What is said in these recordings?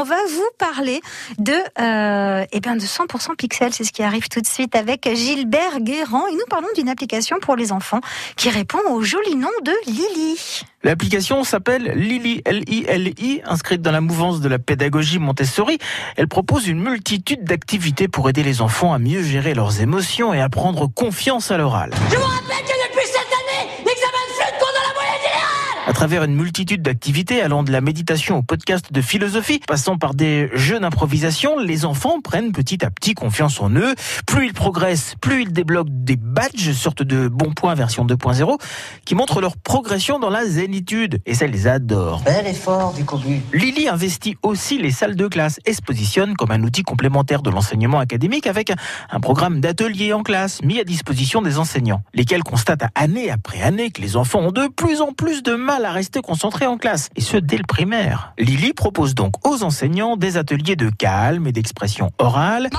On va vous parler de, euh, eh bien de 100% pixels. C'est ce qui arrive tout de suite avec Gilbert Guérand. Et nous parlons d'une application pour les enfants qui répond au joli nom de Lily. L'application s'appelle Lily, L-I-L-I, inscrite dans la mouvance de la pédagogie Montessori. Elle propose une multitude d'activités pour aider les enfants à mieux gérer leurs émotions et à prendre confiance à l'oral. Je vous rappelle que depuis cette année, l'examen de flûte compte dans la moyenne générale À travers une multitude d'activités allant de la méditation au podcast de philosophie, passant par des jeux d'improvisation, les enfants prennent petit à petit confiance en eux. Plus ils progressent, plus ils débloquent des badges, sorte de bons points version 2.0, qui montrent leur progression dans la zénitude. Et ça, ils adorent. Bel effort du cobu. Lily investit aussi les salles de classe et se positionne comme un outil complémentaire de l'enseignement académique avec un programme d'ateliers en classe mis à disposition des enseignants, lesquels constatent année après année que les enfants ont de plus en plus de mal à rester concentrés en classe, et ce dès le primaire. Lily propose donc aux enseignants des ateliers de calme et d'expression orale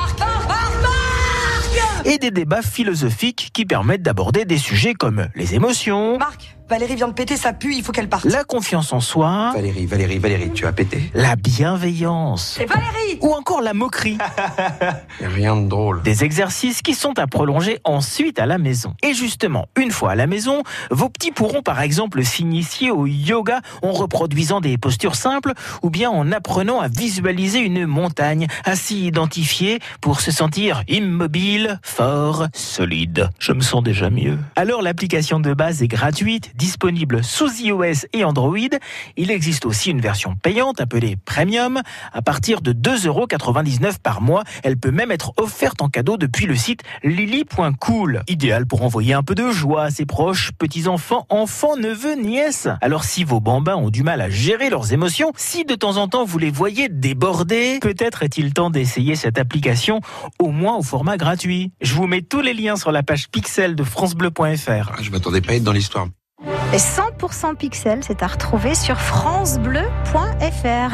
et des débats philosophiques qui permettent d'aborder des sujets comme les émotions, Marc, Valérie vient de péter, ça pue, il faut qu'elle parte. la confiance en soi, Valérie, Valérie, Valérie, tu as pété la bienveillance C'est Valérie ou encore la moquerie. Rien de drôle. Des exercices qui sont à prolonger ensuite à la maison. Et justement, une fois à la maison, vos petits pourront par exemple s'initier au yoga en reproduisant des postures simples ou bien en apprenant à visualiser une montagne, à s'y identifier pour se sentir immobile, fort, solide. Je me sens déjà mieux. Alors l'application de base est gratuite, disponible sous iOS et Android. Il existe aussi une version payante appelée Premium à partir de 2,99€ par mois. Elle peut même être offerte en cadeau depuis le site lily.cool. Idéal pour envoyer un peu de joie à ses proches, petits-enfants, enfants, neveux, nièces. Alors si vos bambins ont du mal à gérer leurs émotions, si de temps en temps vous les voyez déborder, peut-être est-il temps d'essayer cette application au moins au format gratuit. Je vous mets tous les liens sur la page pixel de francebleu.fr. Ah, je m'attendais pas à être dans l'histoire. Et 100% pixels, c'est à retrouver sur francebleu.fr.